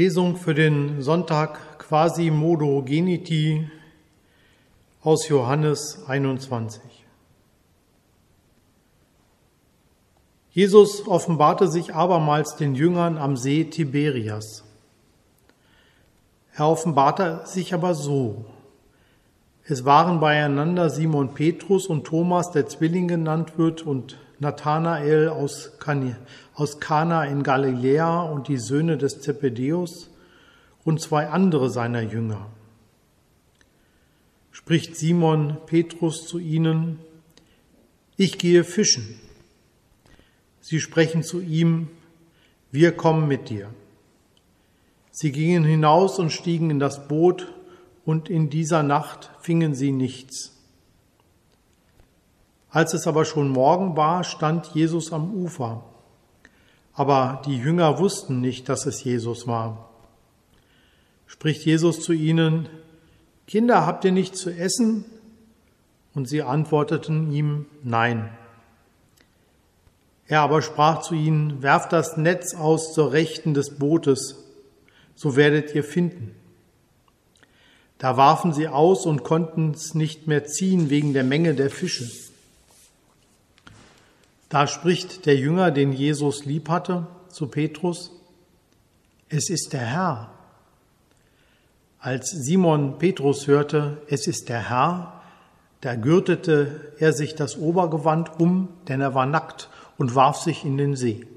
Lesung für den Sonntag Quasi Modo Geniti aus Johannes 21. Jesus offenbarte sich abermals den Jüngern am See Tiberias. Er offenbarte sich aber so. Es waren beieinander Simon Petrus und Thomas, der Zwilling genannt wird, und Nathanael aus, Kana in Galiläa und die Söhne des Zebedeus und zwei andere seiner Jünger. Spricht Simon Petrus zu ihnen, ich gehe fischen. Sie sprechen zu ihm, wir kommen mit dir. Sie gingen hinaus und stiegen in das Boot, und in dieser Nacht fingen sie nichts. Als es aber schon Morgen war, stand Jesus am Ufer. Aber die Jünger wussten nicht, dass es Jesus war. Spricht Jesus zu ihnen, Kinder, habt ihr nichts zu essen? Und sie antworteten ihm, Nein. Er aber sprach zu ihnen, werft das Netz aus zur Rechten des Bootes, so werdet ihr finden. Da warfen sie aus und konnten es nicht mehr ziehen wegen der Menge der Fische. Da spricht der Jünger, den Jesus lieb hatte, zu Petrus, es ist der Herr. Als Simon Petrus hörte, es ist der Herr, da gürtete er sich das Obergewand um, denn er war nackt und warf sich in den See.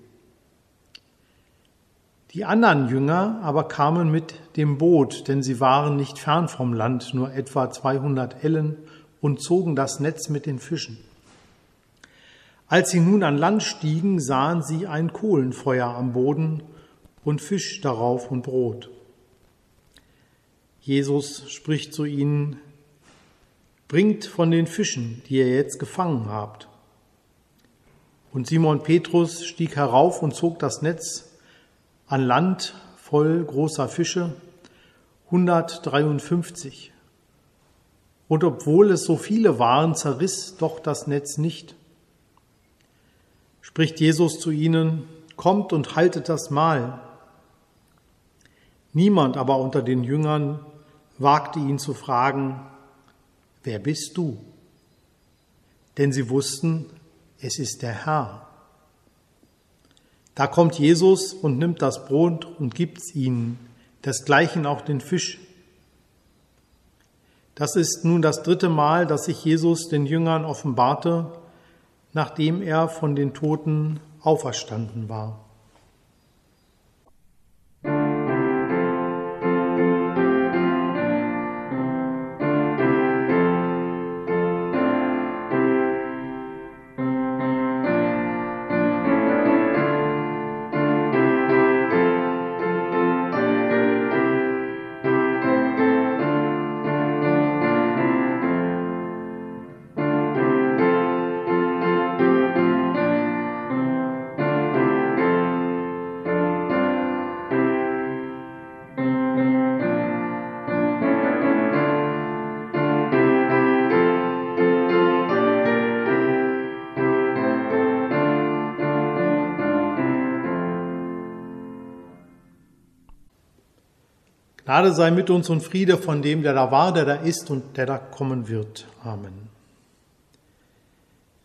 Die anderen Jünger aber kamen mit dem Boot, denn sie waren nicht fern vom Land, nur etwa 200 Ellen, und zogen das Netz mit den Fischen. Als sie nun an Land stiegen, sahen sie ein Kohlenfeuer am Boden und Fisch darauf und Brot. Jesus spricht zu ihnen, bringt von den Fischen, die ihr jetzt gefangen habt. Und Simon Petrus stieg herauf und zog das Netz an Land voll großer Fische, 153. Und obwohl es so viele waren, zerriss doch das Netz nicht spricht Jesus zu ihnen, kommt und haltet das Mahl. Niemand aber unter den Jüngern wagte ihn zu fragen, wer bist du? Denn sie wussten, es ist der Herr. Da kommt Jesus und nimmt das Brot und gibt's ihnen, desgleichen auch den Fisch. Das ist nun das dritte Mal, dass sich Jesus den Jüngern offenbarte nachdem er von den Toten auferstanden war. Gnade sei mit uns und Friede von dem, der da war, der da ist und der da kommen wird. Amen.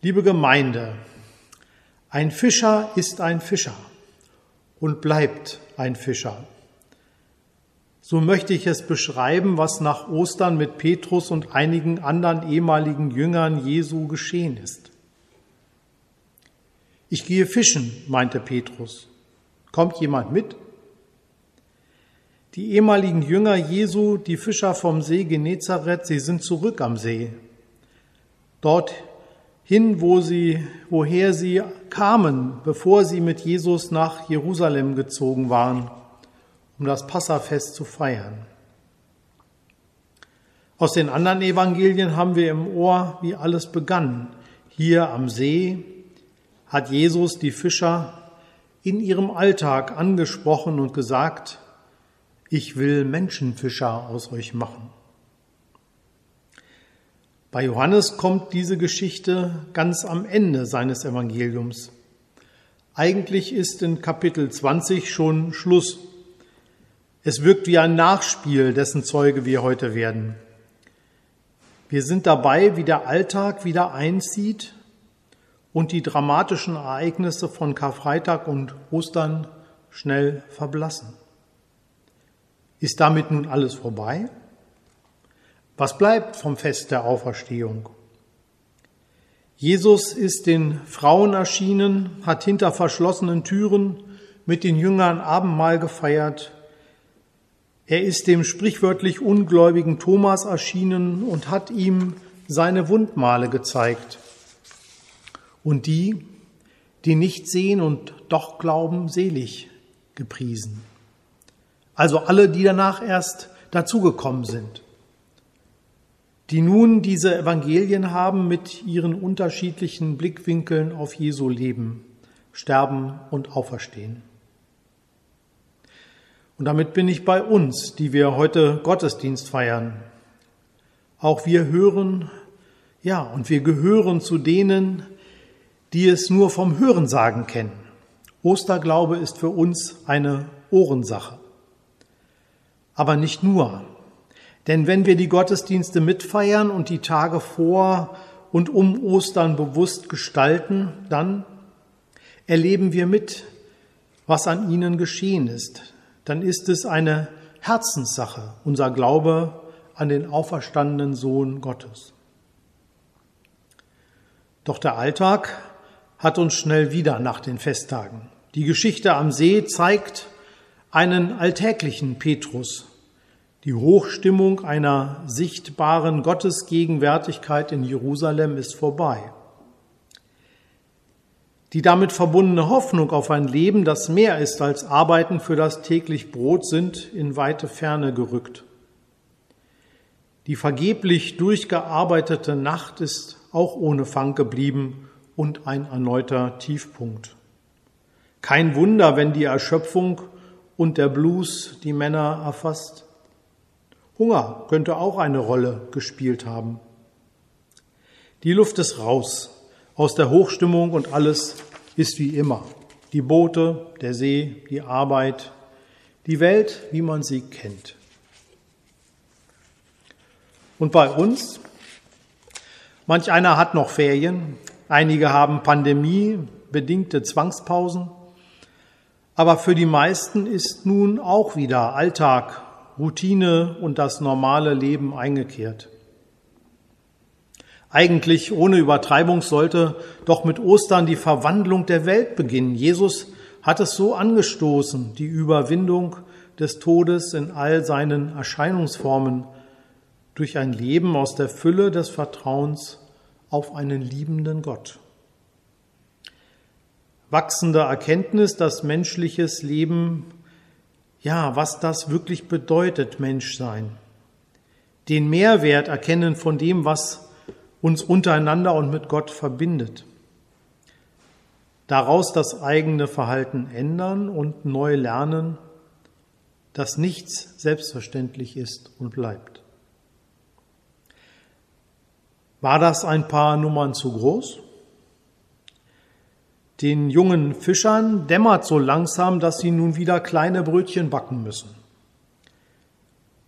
Liebe Gemeinde, ein Fischer ist ein Fischer und bleibt ein Fischer. So möchte ich es beschreiben, was nach Ostern mit Petrus und einigen anderen ehemaligen Jüngern Jesu geschehen ist. Ich gehe fischen, meinte Petrus. Kommt jemand mit? Die ehemaligen Jünger Jesu, die Fischer vom See Genezareth, sie sind zurück am See. Dorthin, wo sie, woher sie kamen, bevor sie mit Jesus nach Jerusalem gezogen waren, um das Passafest zu feiern. Aus den anderen Evangelien haben wir im Ohr, wie alles begann. Hier am See hat Jesus die Fischer in ihrem Alltag angesprochen und gesagt, ich will Menschenfischer aus euch machen. Bei Johannes kommt diese Geschichte ganz am Ende seines Evangeliums. Eigentlich ist in Kapitel 20 schon Schluss. Es wirkt wie ein Nachspiel, dessen Zeuge wir heute werden. Wir sind dabei, wie der Alltag wieder einzieht und die dramatischen Ereignisse von Karfreitag und Ostern schnell verblassen. Ist damit nun alles vorbei? Was bleibt vom Fest der Auferstehung? Jesus ist den Frauen erschienen, hat hinter verschlossenen Türen mit den Jüngern Abendmahl gefeiert. Er ist dem sprichwörtlich ungläubigen Thomas erschienen und hat ihm seine Wundmale gezeigt. Und die, die nicht sehen und doch glauben, selig gepriesen. Also alle, die danach erst dazugekommen sind die nun diese Evangelien haben mit ihren unterschiedlichen Blickwinkeln auf Jesu Leben, Sterben und Auferstehen. Und damit bin ich bei uns, die wir heute Gottesdienst feiern. Auch wir hören, ja, und wir gehören zu denen, die es nur vom Hörensagen kennen. Osterglaube ist für uns eine Ohrensache. Aber nicht nur. Denn wenn wir die Gottesdienste mitfeiern und die Tage vor und um Ostern bewusst gestalten, dann erleben wir mit, was an ihnen geschehen ist. Dann ist es eine Herzenssache, unser Glaube an den auferstandenen Sohn Gottes. Doch der Alltag hat uns schnell wieder nach den Festtagen. Die Geschichte am See zeigt einen alltäglichen Petrus, die Hochstimmung einer sichtbaren Gottesgegenwärtigkeit in Jerusalem ist vorbei. Die damit verbundene Hoffnung auf ein Leben, das mehr ist als Arbeiten für das täglich Brot, sind in weite Ferne gerückt. Die vergeblich durchgearbeitete Nacht ist auch ohne Fang geblieben und ein erneuter Tiefpunkt. Kein Wunder, wenn die Erschöpfung und der Blues die Männer erfasst. Hunger könnte auch eine Rolle gespielt haben. Die Luft ist raus aus der Hochstimmung und alles ist wie immer. Die Boote, der See, die Arbeit, die Welt, wie man sie kennt. Und bei uns? Manch einer hat noch Ferien, einige haben Pandemie, bedingte Zwangspausen, aber für die meisten ist nun auch wieder Alltag Routine und das normale Leben eingekehrt. Eigentlich ohne Übertreibung sollte doch mit Ostern die Verwandlung der Welt beginnen. Jesus hat es so angestoßen, die Überwindung des Todes in all seinen Erscheinungsformen durch ein Leben aus der Fülle des Vertrauens auf einen liebenden Gott. Wachsende Erkenntnis, dass menschliches Leben ja, was das wirklich bedeutet, Menschsein. Den Mehrwert erkennen von dem, was uns untereinander und mit Gott verbindet. Daraus das eigene Verhalten ändern und neu lernen, dass nichts selbstverständlich ist und bleibt. War das ein paar Nummern zu groß? Den jungen Fischern dämmert so langsam, dass sie nun wieder kleine Brötchen backen müssen.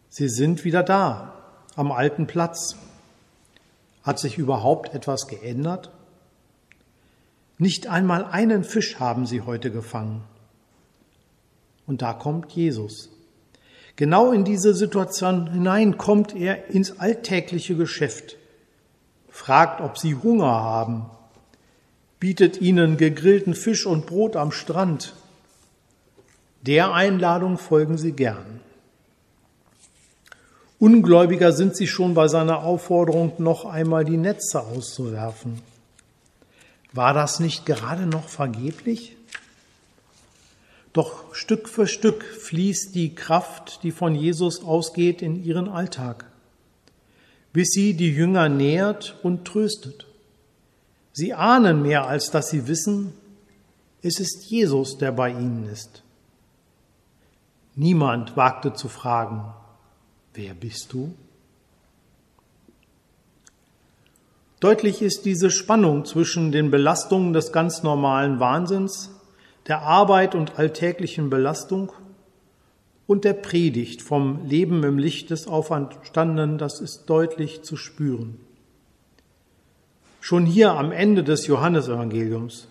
Sie sind wieder da, am alten Platz. Hat sich überhaupt etwas geändert? Nicht einmal einen Fisch haben sie heute gefangen. Und da kommt Jesus. Genau in diese Situation hinein kommt er ins alltägliche Geschäft, fragt, ob sie Hunger haben bietet ihnen gegrillten Fisch und Brot am Strand. Der Einladung folgen sie gern. Ungläubiger sind sie schon bei seiner Aufforderung, noch einmal die Netze auszuwerfen. War das nicht gerade noch vergeblich? Doch Stück für Stück fließt die Kraft, die von Jesus ausgeht, in ihren Alltag, bis sie die Jünger nährt und tröstet. Sie ahnen mehr, als dass sie wissen, es ist Jesus, der bei ihnen ist. Niemand wagte zu fragen, wer bist du? Deutlich ist diese Spannung zwischen den Belastungen des ganz normalen Wahnsinns, der Arbeit und alltäglichen Belastung und der Predigt vom Leben im Licht des Auferstandenen, das ist deutlich zu spüren. Schon hier am Ende des Johannesevangeliums,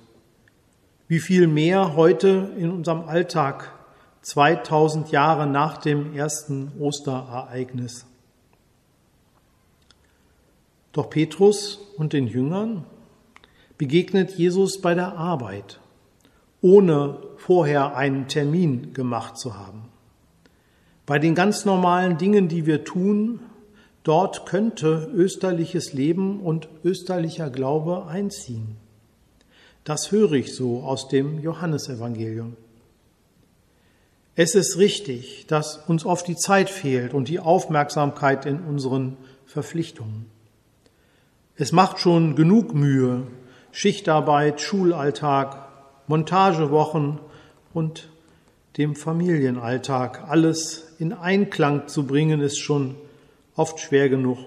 wie viel mehr heute in unserem Alltag 2000 Jahre nach dem ersten Osterereignis. Doch Petrus und den Jüngern begegnet Jesus bei der Arbeit, ohne vorher einen Termin gemacht zu haben. Bei den ganz normalen Dingen, die wir tun, dort könnte österliches Leben und österlicher Glaube einziehen. Das höre ich so aus dem Johannesevangelium. Es ist richtig, dass uns oft die Zeit fehlt und die Aufmerksamkeit in unseren Verpflichtungen. Es macht schon genug Mühe, Schichtarbeit, Schulalltag, Montagewochen und dem Familienalltag alles in Einklang zu bringen, ist schon oft schwer genug.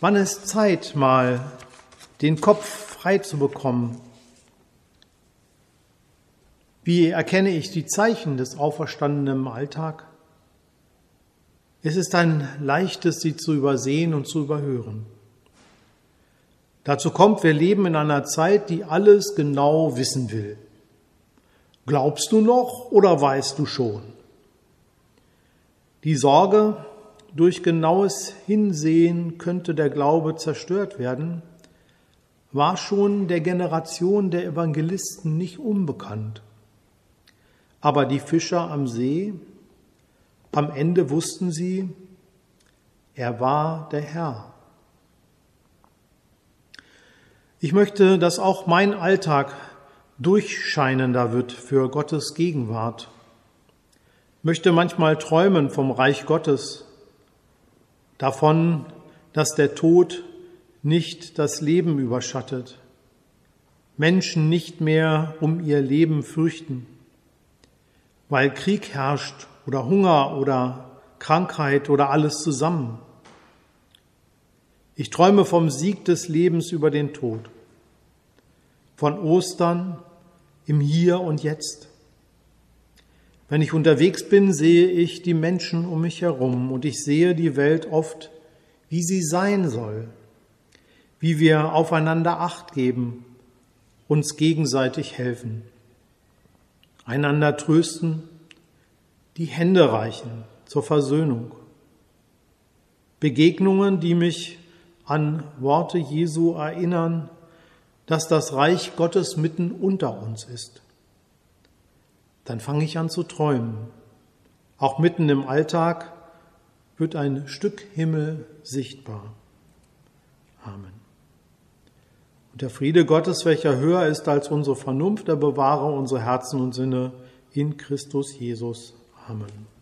Wann ist Zeit, mal den Kopf frei zu bekommen wie erkenne ich die Zeichen des Auferstandenen im Alltag? Es ist ein leichtes, sie zu übersehen und zu überhören. Dazu kommt, wir leben in einer Zeit, die alles genau wissen will. Glaubst du noch oder weißt du schon? Die Sorge, durch genaues Hinsehen könnte der Glaube zerstört werden, war schon der Generation der Evangelisten nicht unbekannt. Aber die Fischer am See, am Ende wussten sie, er war der Herr. Ich möchte, dass auch mein Alltag durchscheinender wird für Gottes Gegenwart. Möchte manchmal träumen vom Reich Gottes, davon, dass der Tod nicht das Leben überschattet, Menschen nicht mehr um ihr Leben fürchten weil Krieg herrscht oder Hunger oder Krankheit oder alles zusammen. Ich träume vom Sieg des Lebens über den Tod, von Ostern im Hier und Jetzt. Wenn ich unterwegs bin, sehe ich die Menschen um mich herum und ich sehe die Welt oft, wie sie sein soll, wie wir aufeinander acht geben, uns gegenseitig helfen einander trösten, die Hände reichen zur Versöhnung. Begegnungen, die mich an Worte Jesu erinnern, dass das Reich Gottes mitten unter uns ist. Dann fange ich an zu träumen. Auch mitten im Alltag wird ein Stück Himmel sichtbar. Amen. Und der Friede Gottes, welcher höher ist als unsere Vernunft, der bewahre unsere Herzen und Sinne in Christus Jesus. Amen.